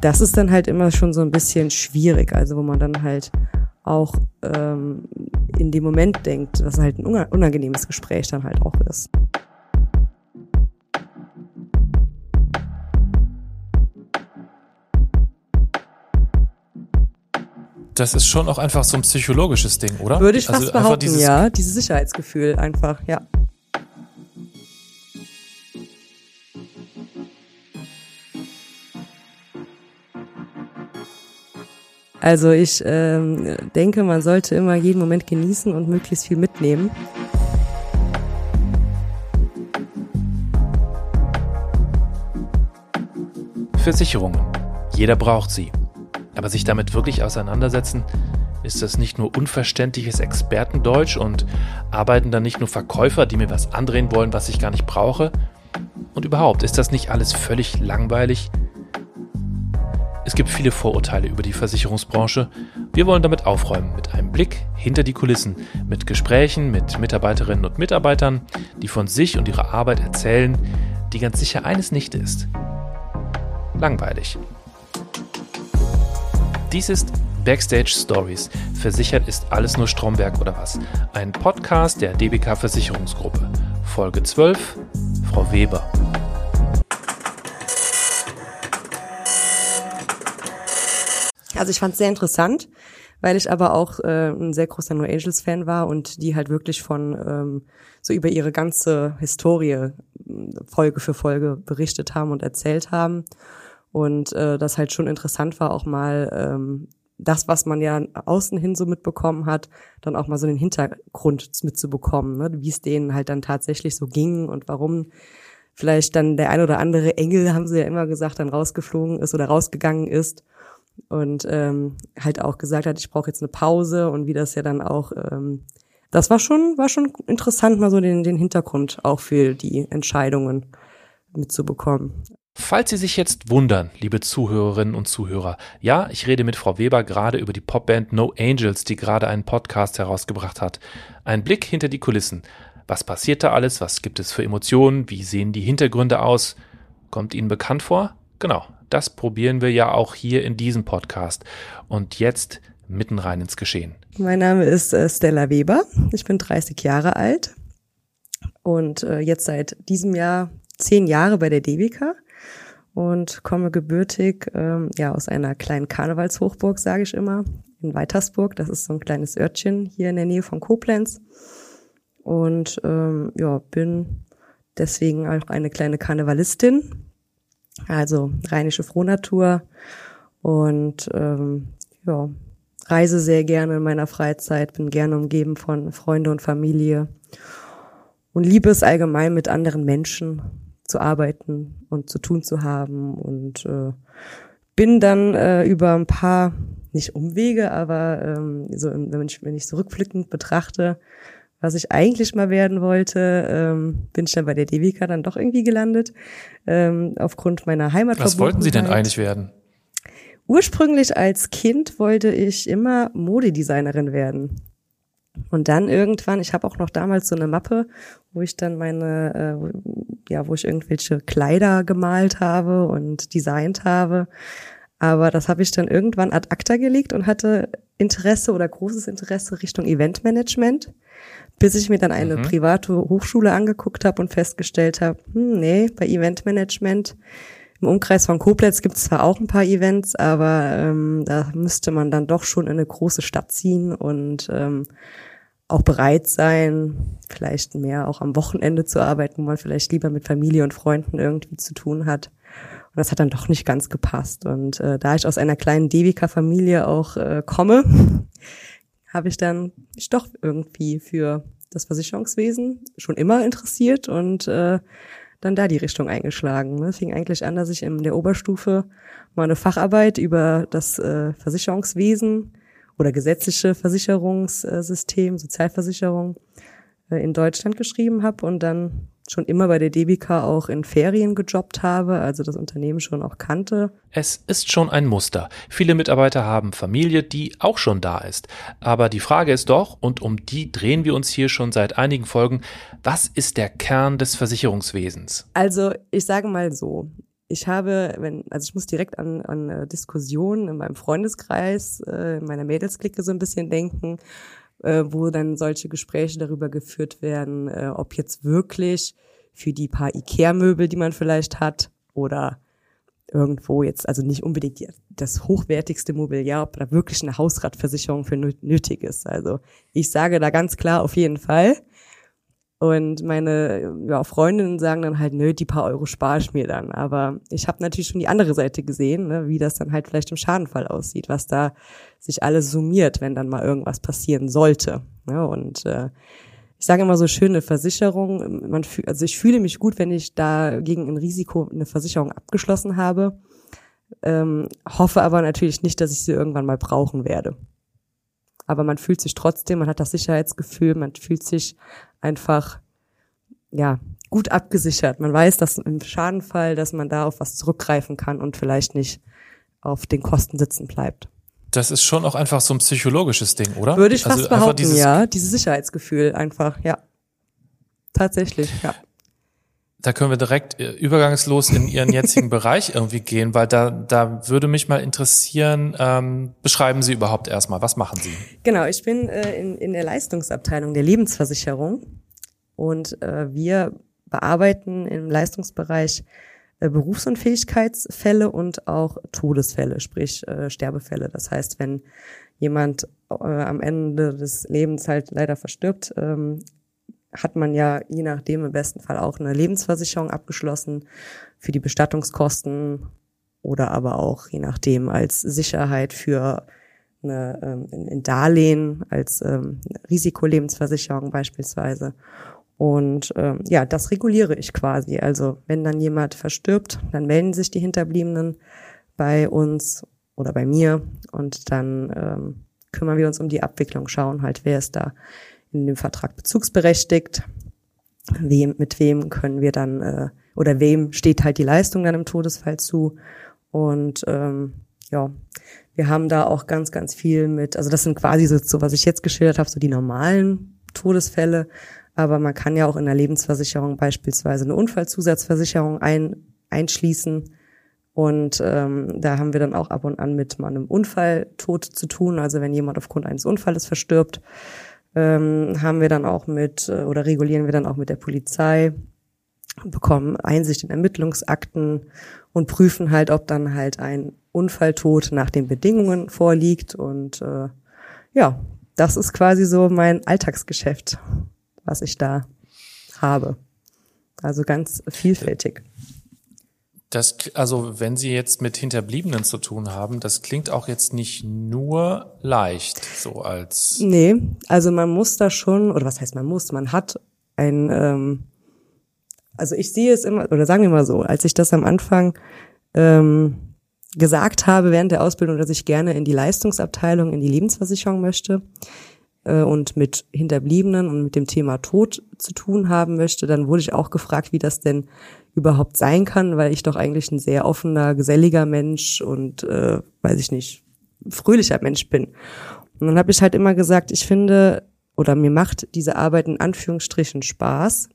das ist dann halt immer schon so ein bisschen schwierig, also wo man dann halt auch ähm, in dem Moment denkt, dass halt ein unangenehmes Gespräch dann halt auch ist. Das ist schon auch einfach so ein psychologisches Ding, oder? Würde ich fast also behaupten, ja. Dieses Sicherheitsgefühl einfach, ja. Also ich ähm, denke, man sollte immer jeden Moment genießen und möglichst viel mitnehmen. Versicherungen. Jeder braucht sie. Aber sich damit wirklich auseinandersetzen, ist das nicht nur unverständliches Expertendeutsch und arbeiten dann nicht nur Verkäufer, die mir was andrehen wollen, was ich gar nicht brauche? Und überhaupt, ist das nicht alles völlig langweilig? Es gibt viele Vorurteile über die Versicherungsbranche. Wir wollen damit aufräumen mit einem Blick hinter die Kulissen, mit Gesprächen mit Mitarbeiterinnen und Mitarbeitern, die von sich und ihrer Arbeit erzählen, die ganz sicher eines nicht ist. Langweilig. Dies ist Backstage Stories. Versichert ist alles nur Stromberg oder was? Ein Podcast der DBK Versicherungsgruppe. Folge 12. Frau Weber. Also ich fand es sehr interessant, weil ich aber auch äh, ein sehr großer No Angels Fan war und die halt wirklich von ähm, so über ihre ganze Historie Folge für Folge berichtet haben und erzählt haben und äh, das halt schon interessant war auch mal ähm, das, was man ja außen hin so mitbekommen hat, dann auch mal so den Hintergrund mitzubekommen, ne? wie es denen halt dann tatsächlich so ging und warum vielleicht dann der ein oder andere Engel, haben sie ja immer gesagt, dann rausgeflogen ist oder rausgegangen ist und ähm, halt auch gesagt hat, ich brauche jetzt eine Pause und wie das ja dann auch, ähm, das war schon, war schon interessant, mal so den, den Hintergrund auch für die Entscheidungen mitzubekommen. Falls Sie sich jetzt wundern, liebe Zuhörerinnen und Zuhörer, ja, ich rede mit Frau Weber gerade über die Popband No Angels, die gerade einen Podcast herausgebracht hat. Ein Blick hinter die Kulissen. Was passiert da alles? Was gibt es für Emotionen? Wie sehen die Hintergründe aus? Kommt Ihnen bekannt vor? Genau, das probieren wir ja auch hier in diesem Podcast. Und jetzt mitten rein ins Geschehen. Mein Name ist äh, Stella Weber. Ich bin 30 Jahre alt und äh, jetzt seit diesem Jahr zehn Jahre bei der DWK und komme gebürtig ähm, ja aus einer kleinen Karnevalshochburg, sage ich immer, in Weitersburg. Das ist so ein kleines Örtchen hier in der Nähe von Koblenz. Und ähm, ja, bin deswegen auch eine kleine Karnevalistin also rheinische Frohnatur und ähm, ja, reise sehr gerne in meiner Freizeit, bin gerne umgeben von Freunde und Familie und liebe es allgemein mit anderen Menschen zu arbeiten und zu tun zu haben und äh, bin dann äh, über ein paar nicht Umwege, aber ähm, so wenn ich, wenn ich so betrachte, was ich eigentlich mal werden wollte, ähm, bin ich dann bei der DWK dann doch irgendwie gelandet, ähm, aufgrund meiner Heimat. Was wollten Sie denn eigentlich werden? Ursprünglich als Kind wollte ich immer Modedesignerin werden. Und dann irgendwann, ich habe auch noch damals so eine Mappe, wo ich dann meine, äh, ja, wo ich irgendwelche Kleider gemalt habe und designt habe. Aber das habe ich dann irgendwann ad acta gelegt und hatte Interesse oder großes Interesse Richtung Eventmanagement bis ich mir dann eine mhm. private Hochschule angeguckt habe und festgestellt habe, hm, nee, bei Eventmanagement im Umkreis von Koblenz gibt es zwar auch ein paar Events, aber ähm, da müsste man dann doch schon in eine große Stadt ziehen und ähm, auch bereit sein, vielleicht mehr auch am Wochenende zu arbeiten, wo man vielleicht lieber mit Familie und Freunden irgendwie zu tun hat. Und das hat dann doch nicht ganz gepasst. Und äh, da ich aus einer kleinen Devika-Familie auch äh, komme, habe ich dann ich doch irgendwie für das Versicherungswesen schon immer interessiert und äh, dann da die Richtung eingeschlagen. Es ne? fing eigentlich an, dass ich in der Oberstufe mal eine Facharbeit über das äh, Versicherungswesen oder gesetzliche Versicherungssystem, Sozialversicherung äh, in Deutschland geschrieben habe und dann schon immer bei der DBK auch in Ferien gejobbt habe, also das Unternehmen schon auch kannte. Es ist schon ein Muster. Viele Mitarbeiter haben Familie, die auch schon da ist. Aber die Frage ist doch, und um die drehen wir uns hier schon seit einigen Folgen, was ist der Kern des Versicherungswesens? Also ich sage mal so, ich habe, wenn, also ich muss direkt an, an äh, Diskussionen in meinem Freundeskreis, äh, in meiner Mädelsklicke so ein bisschen denken, äh, wo dann solche Gespräche darüber geführt werden, äh, ob jetzt wirklich für die paar Ikea-Möbel, die man vielleicht hat, oder irgendwo jetzt, also nicht unbedingt die, das hochwertigste Mobiliar, ob da wirklich eine Hausratversicherung für nötig ist. Also ich sage da ganz klar auf jeden Fall. Und meine ja, Freundinnen sagen dann halt, nö, die paar Euro spare ich mir dann. Aber ich habe natürlich schon die andere Seite gesehen, ne, wie das dann halt vielleicht im Schadenfall aussieht, was da sich alles summiert, wenn dann mal irgendwas passieren sollte. Ne? Und äh, ich sage immer so schöne Versicherung. Man fühl, also ich fühle mich gut, wenn ich da gegen ein Risiko eine Versicherung abgeschlossen habe. Ähm, hoffe aber natürlich nicht, dass ich sie irgendwann mal brauchen werde aber man fühlt sich trotzdem, man hat das Sicherheitsgefühl, man fühlt sich einfach, ja, gut abgesichert. Man weiß, dass im Schadenfall, dass man da auf was zurückgreifen kann und vielleicht nicht auf den Kosten sitzen bleibt. Das ist schon auch einfach so ein psychologisches Ding, oder? Würde ich fast also behaupten, dieses ja. Dieses Sicherheitsgefühl einfach, ja. Tatsächlich, ja da können wir direkt äh, übergangslos in Ihren jetzigen Bereich irgendwie gehen, weil da, da würde mich mal interessieren, ähm, beschreiben Sie überhaupt erstmal, was machen Sie? Genau, ich bin äh, in, in der Leistungsabteilung der Lebensversicherung und äh, wir bearbeiten im Leistungsbereich äh, Berufsunfähigkeitsfälle und auch Todesfälle, sprich äh, Sterbefälle. Das heißt, wenn jemand äh, am Ende des Lebens halt leider verstirbt, ähm, hat man ja je nachdem im besten Fall auch eine Lebensversicherung abgeschlossen für die Bestattungskosten oder aber auch je nachdem als Sicherheit für eine, ähm, ein Darlehen als ähm, Risikolebensversicherung beispielsweise. Und ähm, ja, das reguliere ich quasi. Also wenn dann jemand verstirbt, dann melden sich die Hinterbliebenen bei uns oder bei mir und dann ähm, kümmern wir uns um die Abwicklung, schauen halt, wer ist da in dem Vertrag bezugsberechtigt. Wem, mit wem können wir dann äh, oder wem steht halt die Leistung dann im Todesfall zu. Und ähm, ja, wir haben da auch ganz, ganz viel mit, also das sind quasi so, so was ich jetzt geschildert habe, so die normalen Todesfälle. Aber man kann ja auch in der Lebensversicherung beispielsweise eine Unfallzusatzversicherung ein, einschließen. Und ähm, da haben wir dann auch ab und an mit mal einem Unfalltod zu tun. Also wenn jemand aufgrund eines Unfalles verstirbt, ähm, haben wir dann auch mit äh, oder regulieren wir dann auch mit der Polizei, bekommen Einsicht in Ermittlungsakten und prüfen halt, ob dann halt ein Unfalltod nach den Bedingungen vorliegt. Und äh, ja, das ist quasi so mein Alltagsgeschäft, was ich da habe. Also ganz vielfältig. Das, also wenn Sie jetzt mit Hinterbliebenen zu tun haben, das klingt auch jetzt nicht nur leicht, so als. Nee, also man muss da schon, oder was heißt man muss, man hat ein, ähm, also ich sehe es immer, oder sagen wir mal so, als ich das am Anfang ähm, gesagt habe während der Ausbildung, dass ich gerne in die Leistungsabteilung, in die Lebensversicherung möchte äh, und mit Hinterbliebenen und mit dem Thema Tod zu tun haben möchte, dann wurde ich auch gefragt, wie das denn überhaupt sein kann, weil ich doch eigentlich ein sehr offener, geselliger Mensch und äh, weiß ich nicht, fröhlicher Mensch bin. Und dann habe ich halt immer gesagt, ich finde oder mir macht diese Arbeit in Anführungsstrichen Spaß,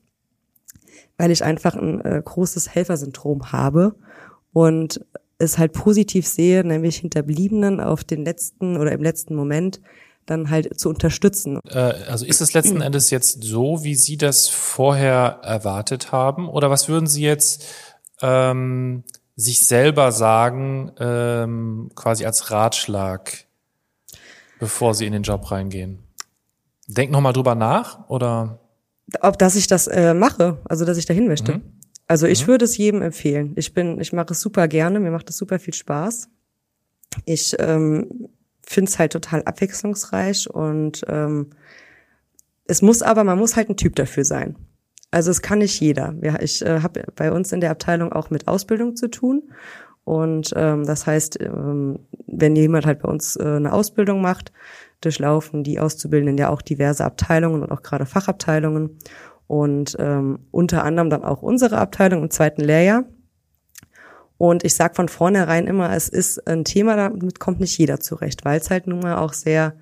weil ich einfach ein äh, großes Helfersyndrom habe und es halt positiv sehe, nämlich Hinterbliebenen auf den letzten oder im letzten Moment dann halt zu unterstützen. Äh, also ist es letzten Endes jetzt so, wie Sie das vorher erwartet haben? Oder was würden Sie jetzt ähm, sich selber sagen, ähm, quasi als Ratschlag, bevor Sie in den Job reingehen? Denk noch mal drüber nach oder? Ob dass ich das äh, mache, also dass ich dahin möchte. Mhm. Also ich mhm. würde es jedem empfehlen. Ich bin, ich mache es super gerne, mir macht es super viel Spaß. Ich ähm, finde es halt total abwechslungsreich und ähm, es muss aber, man muss halt ein Typ dafür sein. Also es kann nicht jeder. Ja, ich äh, habe bei uns in der Abteilung auch mit Ausbildung zu tun. Und ähm, das heißt, ähm, wenn jemand halt bei uns äh, eine Ausbildung macht, durchlaufen die Auszubildenden ja auch diverse Abteilungen und auch gerade Fachabteilungen. Und ähm, unter anderem dann auch unsere Abteilung im zweiten Lehrjahr. Und ich sage von vornherein immer, es ist ein Thema, damit kommt nicht jeder zurecht, weil es halt nun mal auch sehr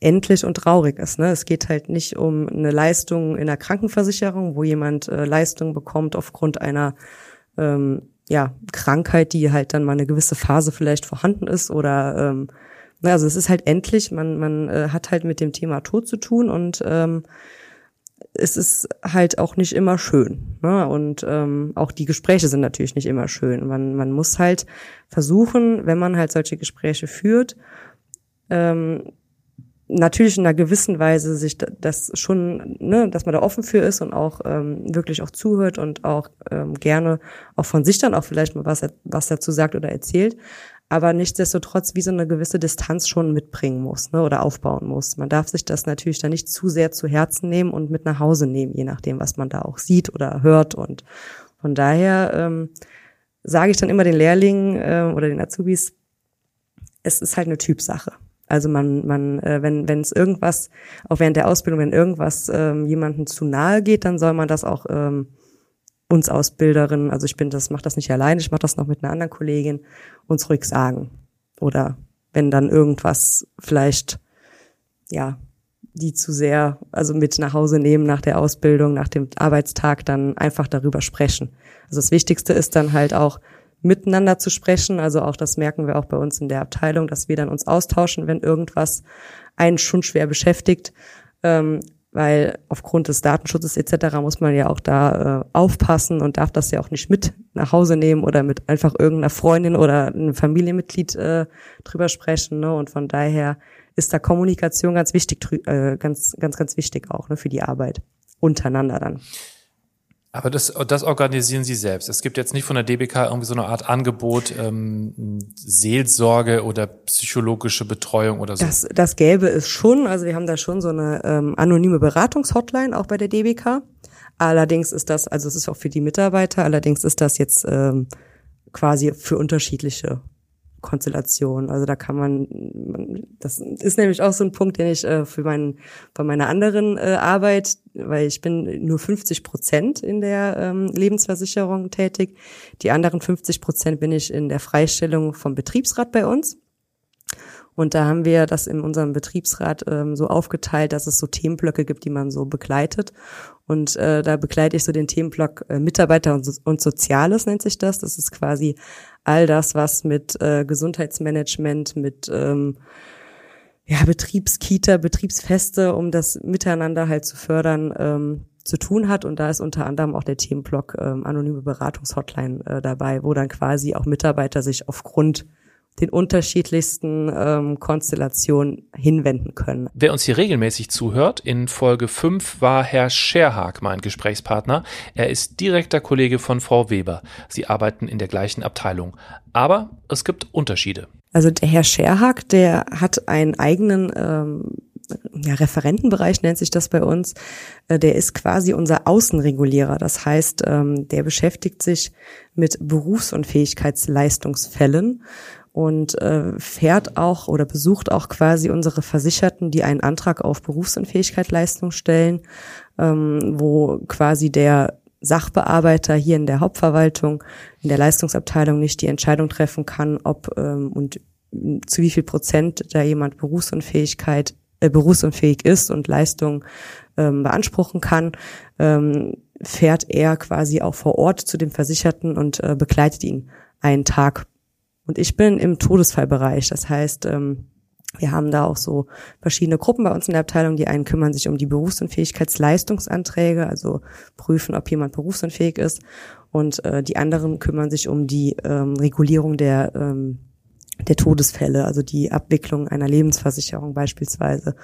endlich und traurig ist. Ne? Es geht halt nicht um eine Leistung in der Krankenversicherung, wo jemand äh, Leistung bekommt aufgrund einer ähm, ja, Krankheit, die halt dann mal eine gewisse Phase vielleicht vorhanden ist oder ähm, also es ist halt endlich, man, man äh, hat halt mit dem Thema Tod zu tun und ähm, es ist halt auch nicht immer schön. Ne? Und ähm, auch die Gespräche sind natürlich nicht immer schön. Man, man muss halt versuchen, wenn man halt solche Gespräche führt, ähm, natürlich in einer gewissen Weise sich das schon, ne, dass man da offen für ist und auch ähm, wirklich auch zuhört und auch ähm, gerne auch von sich dann auch vielleicht mal was, was dazu sagt oder erzählt aber nichtsdestotrotz wie so eine gewisse Distanz schon mitbringen muss ne, oder aufbauen muss. Man darf sich das natürlich dann nicht zu sehr zu Herzen nehmen und mit nach Hause nehmen, je nachdem, was man da auch sieht oder hört. Und von daher ähm, sage ich dann immer den Lehrlingen äh, oder den Azubis, es ist halt eine Typsache. Also man, man, äh, wenn wenn es irgendwas, auch während der Ausbildung, wenn irgendwas ähm, jemandem zu nahe geht, dann soll man das auch ähm, uns Ausbilderinnen, also ich bin das, mache das nicht alleine, ich mache das noch mit einer anderen Kollegin, uns ruhig sagen. Oder wenn dann irgendwas vielleicht, ja, die zu sehr, also mit nach Hause nehmen nach der Ausbildung, nach dem Arbeitstag, dann einfach darüber sprechen. Also das Wichtigste ist dann halt auch miteinander zu sprechen. Also auch das merken wir auch bei uns in der Abteilung, dass wir dann uns austauschen, wenn irgendwas einen schon schwer beschäftigt. Ähm, weil aufgrund des Datenschutzes etc. muss man ja auch da äh, aufpassen und darf das ja auch nicht mit nach Hause nehmen oder mit einfach irgendeiner Freundin oder einem Familienmitglied äh, drüber sprechen. Ne? Und von daher ist da Kommunikation ganz wichtig, äh, ganz, ganz, ganz wichtig auch ne, für die Arbeit untereinander dann. Aber das, das organisieren Sie selbst. Es gibt jetzt nicht von der DBK irgendwie so eine Art Angebot, ähm, Seelsorge oder psychologische Betreuung oder so. Das, das gäbe es schon. Also wir haben da schon so eine ähm, anonyme Beratungshotline auch bei der DBK. Allerdings ist das, also es ist auch für die Mitarbeiter, allerdings ist das jetzt ähm, quasi für unterschiedliche Konstellation. Also da kann man, das ist nämlich auch so ein Punkt, den ich äh, für meinen, bei meiner anderen äh, Arbeit, weil ich bin nur 50 Prozent in der ähm, Lebensversicherung tätig. Die anderen 50 Prozent bin ich in der Freistellung vom Betriebsrat bei uns. Und da haben wir das in unserem Betriebsrat ähm, so aufgeteilt, dass es so Themenblöcke gibt, die man so begleitet. Und äh, da begleite ich so den Themenblock äh, Mitarbeiter und, so und Soziales nennt sich das. Das ist quasi all das, was mit äh, Gesundheitsmanagement, mit ähm, ja, Betriebskita, Betriebsfeste, um das Miteinander halt zu fördern, ähm, zu tun hat. Und da ist unter anderem auch der Themenblock ähm, anonyme Beratungshotline äh, dabei, wo dann quasi auch Mitarbeiter sich aufgrund den unterschiedlichsten ähm, Konstellationen hinwenden können. Wer uns hier regelmäßig zuhört, in Folge 5 war Herr Scherhag mein Gesprächspartner. Er ist direkter Kollege von Frau Weber. Sie arbeiten in der gleichen Abteilung. Aber es gibt Unterschiede. Also der Herr Scherhag, der hat einen eigenen ähm, ja, Referentenbereich nennt sich das bei uns. Äh, der ist quasi unser Außenregulierer. Das heißt, ähm, der beschäftigt sich mit Berufsunfähigkeitsleistungsfällen und äh, fährt auch oder besucht auch quasi unsere Versicherten, die einen Antrag auf Berufsunfähigkeitsleistung stellen, ähm, wo quasi der Sachbearbeiter hier in der Hauptverwaltung, in der Leistungsabteilung nicht die Entscheidung treffen kann, ob ähm, und zu wie viel Prozent da jemand Berufsunfähigkeit äh, berufsunfähig ist und Leistung ähm, beanspruchen kann, ähm, fährt er quasi auch vor Ort zu dem Versicherten und äh, begleitet ihn einen Tag und ich bin im Todesfallbereich. Das heißt, ähm, wir haben da auch so verschiedene Gruppen bei uns in der Abteilung. Die einen kümmern sich um die Berufsunfähigkeitsleistungsanträge, also prüfen, ob jemand berufsunfähig ist. Und äh, die anderen kümmern sich um die ähm, Regulierung der ähm, der Todesfälle, also die Abwicklung einer Lebensversicherung beispielsweise.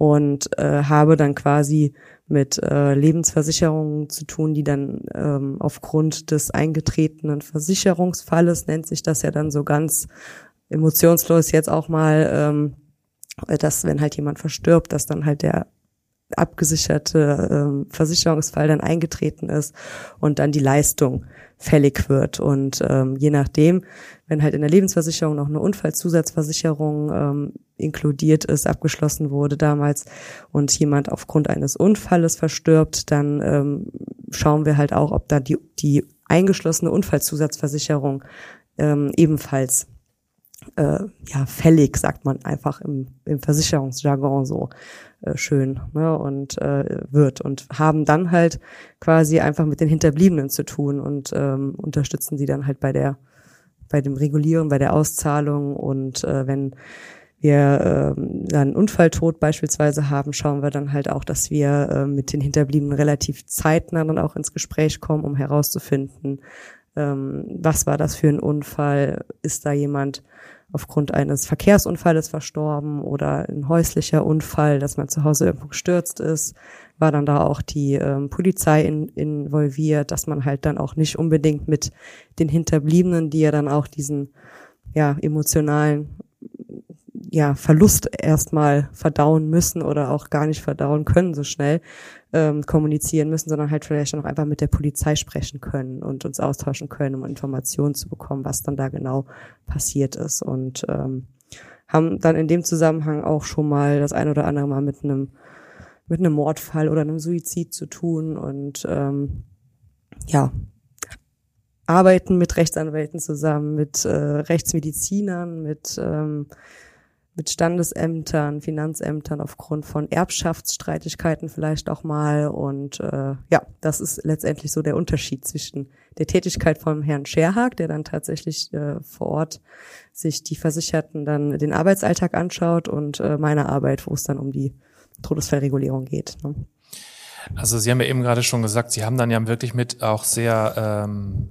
Und äh, habe dann quasi mit äh, Lebensversicherungen zu tun, die dann ähm, aufgrund des eingetretenen Versicherungsfalles, nennt sich das ja dann so ganz emotionslos jetzt auch mal, ähm, dass wenn halt jemand verstirbt, dass dann halt der abgesicherte ähm, Versicherungsfall dann eingetreten ist und dann die Leistung fällig wird. Und ähm, je nachdem, wenn halt in der Lebensversicherung noch eine Unfallzusatzversicherung ähm, inkludiert ist, abgeschlossen wurde damals und jemand aufgrund eines Unfalles verstirbt, dann ähm, schauen wir halt auch, ob da die, die eingeschlossene Unfallzusatzversicherung ähm, ebenfalls äh, ja fällig, sagt man einfach im, im Versicherungsjargon so äh, schön ne, und äh, wird und haben dann halt quasi einfach mit den Hinterbliebenen zu tun und ähm, unterstützen sie dann halt bei der bei dem Regulieren, bei der Auszahlung und äh, wenn wir äh, einen Unfalltod beispielsweise haben, schauen wir dann halt auch, dass wir äh, mit den Hinterbliebenen relativ zeitnah dann auch ins Gespräch kommen, um herauszufinden, ähm, was war das für ein Unfall, ist da jemand aufgrund eines Verkehrsunfalles verstorben oder ein häuslicher Unfall, dass man zu Hause irgendwo gestürzt ist, war dann da auch die ähm, Polizei in, involviert, dass man halt dann auch nicht unbedingt mit den Hinterbliebenen, die ja dann auch diesen ja emotionalen ja, Verlust erstmal verdauen müssen oder auch gar nicht verdauen können so schnell ähm, kommunizieren müssen, sondern halt vielleicht auch einfach mit der Polizei sprechen können und uns austauschen können, um Informationen zu bekommen, was dann da genau passiert ist. Und ähm, haben dann in dem Zusammenhang auch schon mal das ein oder andere Mal mit einem mit einem Mordfall oder einem Suizid zu tun und ähm, ja, arbeiten mit Rechtsanwälten zusammen, mit äh, Rechtsmedizinern, mit ähm, mit Standesämtern, Finanzämtern aufgrund von Erbschaftsstreitigkeiten vielleicht auch mal. Und äh, ja, das ist letztendlich so der Unterschied zwischen der Tätigkeit vom Herrn Scherhag, der dann tatsächlich äh, vor Ort sich die Versicherten dann den Arbeitsalltag anschaut und äh, meiner Arbeit, wo es dann um die Todesfallregulierung geht. Ne? Also Sie haben ja eben gerade schon gesagt, Sie haben dann ja wirklich mit auch sehr ähm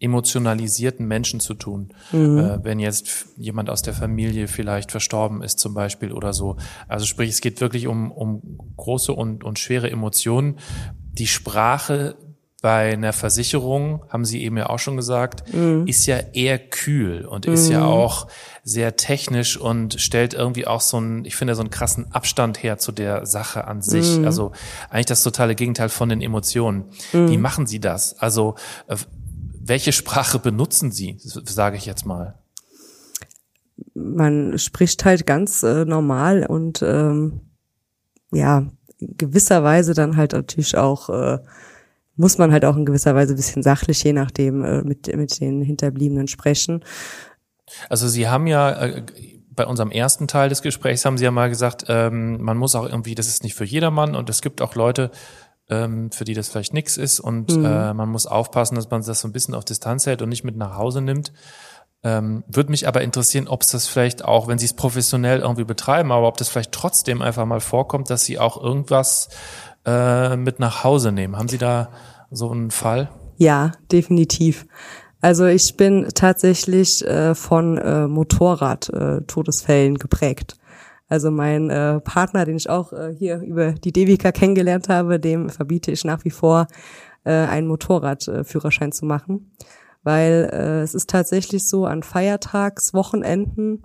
emotionalisierten Menschen zu tun. Mhm. Äh, wenn jetzt jemand aus der Familie vielleicht verstorben ist zum Beispiel oder so. Also sprich, es geht wirklich um, um große und, und schwere Emotionen. Die Sprache bei einer Versicherung, haben Sie eben ja auch schon gesagt, mhm. ist ja eher kühl und ist ja mhm. auch sehr technisch und stellt irgendwie auch so einen, ich finde, so einen krassen Abstand her zu der Sache an sich. Mhm. Also eigentlich das totale Gegenteil von den Emotionen. Mhm. Wie machen Sie das? Also äh, welche Sprache benutzen Sie, sage ich jetzt mal? Man spricht halt ganz äh, normal und ähm, ja, gewisserweise dann halt natürlich auch äh, muss man halt auch in gewisser Weise ein bisschen sachlich, je nachdem, äh, mit, mit den Hinterbliebenen sprechen. Also Sie haben ja äh, bei unserem ersten Teil des Gesprächs haben Sie ja mal gesagt, ähm, man muss auch irgendwie, das ist nicht für jedermann und es gibt auch Leute, ähm, für die das vielleicht nix ist und mhm. äh, man muss aufpassen, dass man das so ein bisschen auf Distanz hält und nicht mit nach Hause nimmt. Ähm, Würde mich aber interessieren, ob es das vielleicht auch, wenn Sie es professionell irgendwie betreiben, aber ob das vielleicht trotzdem einfach mal vorkommt, dass Sie auch irgendwas äh, mit nach Hause nehmen. Haben Sie da so einen Fall? Ja, definitiv. Also ich bin tatsächlich äh, von äh, Motorrad-Todesfällen äh, geprägt. Also mein äh, Partner, den ich auch äh, hier über die Devika kennengelernt habe, dem verbiete ich nach wie vor, äh, einen Motorradführerschein zu machen. Weil äh, es ist tatsächlich so, an Feiertagswochenenden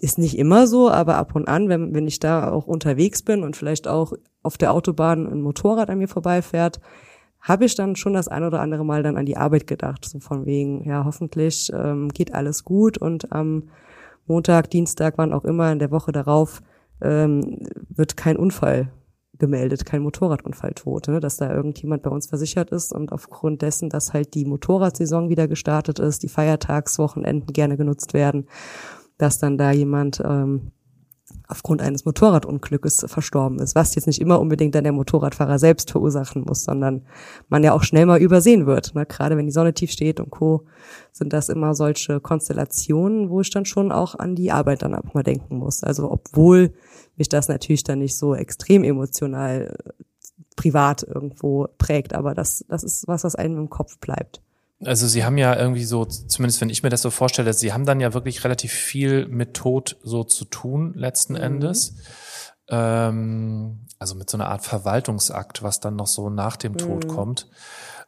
ist nicht immer so, aber ab und an, wenn, wenn ich da auch unterwegs bin und vielleicht auch auf der Autobahn ein Motorrad an mir vorbeifährt, habe ich dann schon das ein oder andere Mal dann an die Arbeit gedacht. So von wegen, ja, hoffentlich ähm, geht alles gut und am ähm, Montag, Dienstag, wann auch immer in der Woche darauf ähm, wird kein Unfall gemeldet, kein Motorradunfall tot, ne? dass da irgendjemand bei uns versichert ist und aufgrund dessen, dass halt die Motorradsaison wieder gestartet ist, die Feiertagswochenenden gerne genutzt werden, dass dann da jemand ähm, aufgrund eines Motorradunglückes verstorben ist, was jetzt nicht immer unbedingt dann der Motorradfahrer selbst verursachen muss, sondern man ja auch schnell mal übersehen wird. Ne? Gerade wenn die Sonne tief steht und Co. sind das immer solche Konstellationen, wo ich dann schon auch an die Arbeit dann auch mal denken muss. Also obwohl mich das natürlich dann nicht so extrem emotional äh, privat irgendwo prägt, aber das, das ist was, was einem im Kopf bleibt. Also Sie haben ja irgendwie so, zumindest wenn ich mir das so vorstelle, Sie haben dann ja wirklich relativ viel mit Tod so zu tun letzten mhm. Endes. Ähm, also mit so einer Art Verwaltungsakt, was dann noch so nach dem Tod mhm. kommt.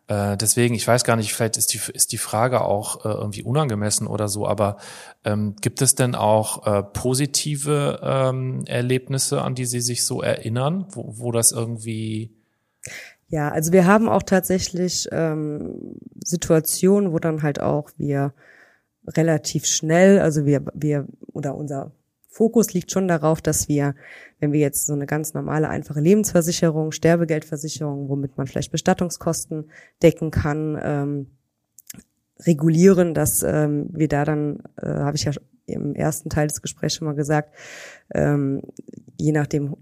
Äh, deswegen, ich weiß gar nicht, vielleicht ist die, ist die Frage auch äh, irgendwie unangemessen oder so, aber ähm, gibt es denn auch äh, positive ähm, Erlebnisse, an die Sie sich so erinnern, wo, wo das irgendwie ja, also wir haben auch tatsächlich ähm, Situationen, wo dann halt auch wir relativ schnell, also wir, wir oder unser Fokus liegt schon darauf, dass wir, wenn wir jetzt so eine ganz normale, einfache Lebensversicherung, Sterbegeldversicherung, womit man vielleicht Bestattungskosten decken kann, ähm, regulieren, dass ähm, wir da dann, äh, habe ich ja im ersten Teil des Gesprächs schon mal gesagt, ähm, je nachdem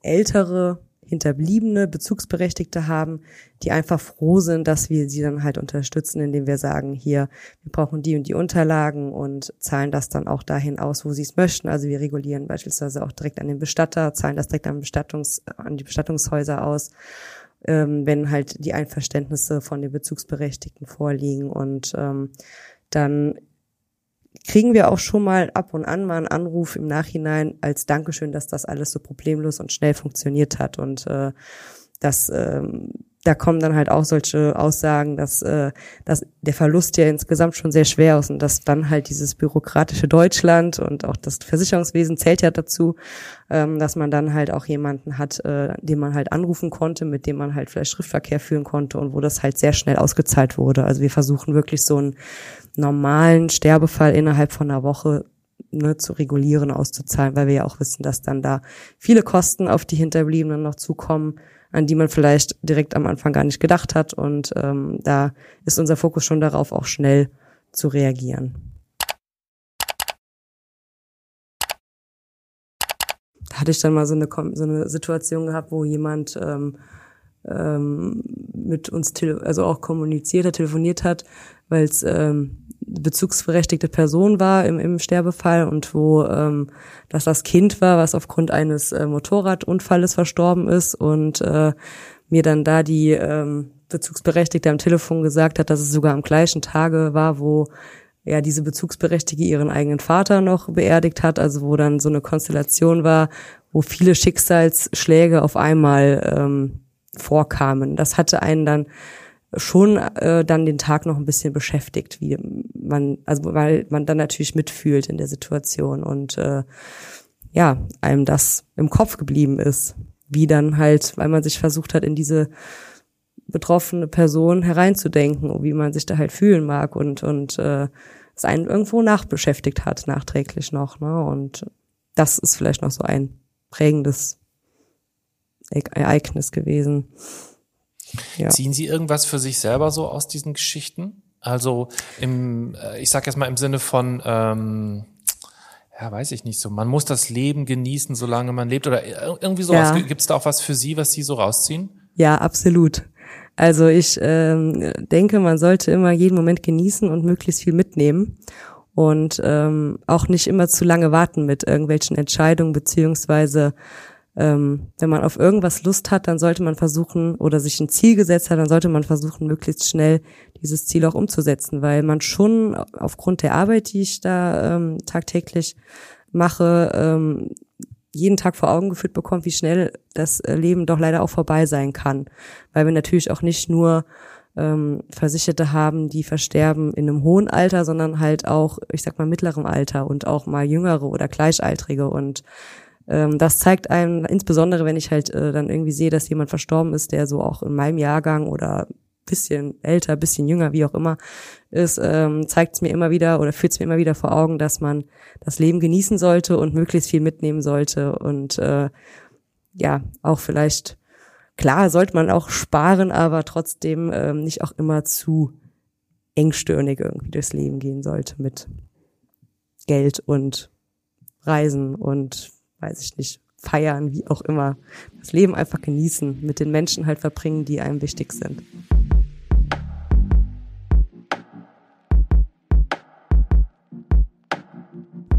ältere Hinterbliebene, Bezugsberechtigte haben, die einfach froh sind, dass wir sie dann halt unterstützen, indem wir sagen, hier, wir brauchen die und die Unterlagen und zahlen das dann auch dahin aus, wo sie es möchten. Also wir regulieren beispielsweise auch direkt an den Bestatter, zahlen das direkt an, Bestattungs, an die Bestattungshäuser aus, ähm, wenn halt die Einverständnisse von den Bezugsberechtigten vorliegen und ähm, dann kriegen wir auch schon mal ab und an mal einen Anruf im Nachhinein als Dankeschön, dass das alles so problemlos und schnell funktioniert hat und äh, dass ähm, da kommen dann halt auch solche Aussagen, dass, äh, dass der Verlust ja insgesamt schon sehr schwer ist und dass dann halt dieses bürokratische Deutschland und auch das Versicherungswesen zählt ja dazu, ähm, dass man dann halt auch jemanden hat, äh, den man halt anrufen konnte, mit dem man halt vielleicht Schriftverkehr führen konnte und wo das halt sehr schnell ausgezahlt wurde. Also wir versuchen wirklich so einen normalen Sterbefall innerhalb von einer Woche ne, zu regulieren, auszuzahlen, weil wir ja auch wissen, dass dann da viele Kosten auf die Hinterbliebenen noch zukommen an die man vielleicht direkt am Anfang gar nicht gedacht hat. Und ähm, da ist unser Fokus schon darauf, auch schnell zu reagieren. Da hatte ich dann mal so eine, so eine Situation gehabt, wo jemand ähm, ähm, mit uns also auch kommuniziert hat, telefoniert hat, weil es ähm, bezugsberechtigte Person war im, im Sterbefall und wo ähm, das das Kind war, was aufgrund eines äh, Motorradunfalles verstorben ist und äh, mir dann da die ähm, Bezugsberechtigte am Telefon gesagt hat, dass es sogar am gleichen Tage war, wo ja diese Bezugsberechtigte ihren eigenen Vater noch beerdigt hat, also wo dann so eine Konstellation war, wo viele Schicksalsschläge auf einmal ähm, vorkamen. Das hatte einen dann schon äh, dann den Tag noch ein bisschen beschäftigt, wie man, also weil man dann natürlich mitfühlt in der Situation und äh, ja, einem das im Kopf geblieben ist, wie dann halt, weil man sich versucht hat, in diese betroffene Person hereinzudenken wie man sich da halt fühlen mag und und äh, es einen irgendwo nachbeschäftigt hat, nachträglich noch, ne? Und das ist vielleicht noch so ein prägendes Ereignis gewesen. Ja. Ziehen Sie irgendwas für sich selber so aus diesen Geschichten? Also im, äh, ich sag jetzt mal im Sinne von, ähm, ja, weiß ich nicht so, man muss das Leben genießen, solange man lebt oder irgendwie sowas. Ja. Gibt es da auch was für Sie, was Sie so rausziehen? Ja, absolut. Also ich ähm, denke, man sollte immer jeden Moment genießen und möglichst viel mitnehmen und ähm, auch nicht immer zu lange warten mit irgendwelchen Entscheidungen beziehungsweise ähm, wenn man auf irgendwas Lust hat, dann sollte man versuchen oder sich ein Ziel gesetzt hat, dann sollte man versuchen, möglichst schnell dieses Ziel auch umzusetzen, weil man schon aufgrund der Arbeit, die ich da ähm, tagtäglich mache, ähm, jeden Tag vor Augen geführt bekommt, wie schnell das äh, Leben doch leider auch vorbei sein kann, weil wir natürlich auch nicht nur ähm, Versicherte haben, die versterben in einem hohen Alter, sondern halt auch, ich sag mal, mittlerem Alter und auch mal jüngere oder gleichaltrige. Und ähm, das zeigt einem, insbesondere wenn ich halt äh, dann irgendwie sehe, dass jemand verstorben ist, der so auch in meinem Jahrgang oder bisschen älter, bisschen jünger, wie auch immer ist, ähm, zeigt es mir immer wieder oder führt es mir immer wieder vor Augen, dass man das Leben genießen sollte und möglichst viel mitnehmen sollte. Und äh, ja, auch vielleicht, klar, sollte man auch sparen, aber trotzdem ähm, nicht auch immer zu engstirnig irgendwie durchs Leben gehen sollte mit Geld und Reisen und weiß ich nicht, feiern, wie auch immer. Das Leben einfach genießen, mit den Menschen halt verbringen, die einem wichtig sind.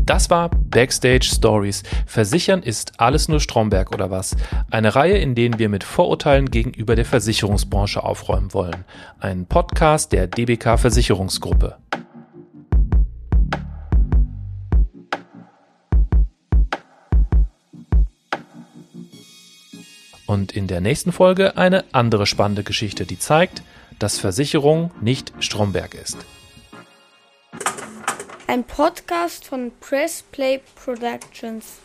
Das war Backstage Stories. Versichern ist alles nur Stromberg oder was? Eine Reihe, in denen wir mit Vorurteilen gegenüber der Versicherungsbranche aufräumen wollen. Ein Podcast der DBK Versicherungsgruppe. Und in der nächsten Folge eine andere spannende Geschichte, die zeigt, dass Versicherung nicht Stromberg ist. Ein Podcast von Press Play Productions.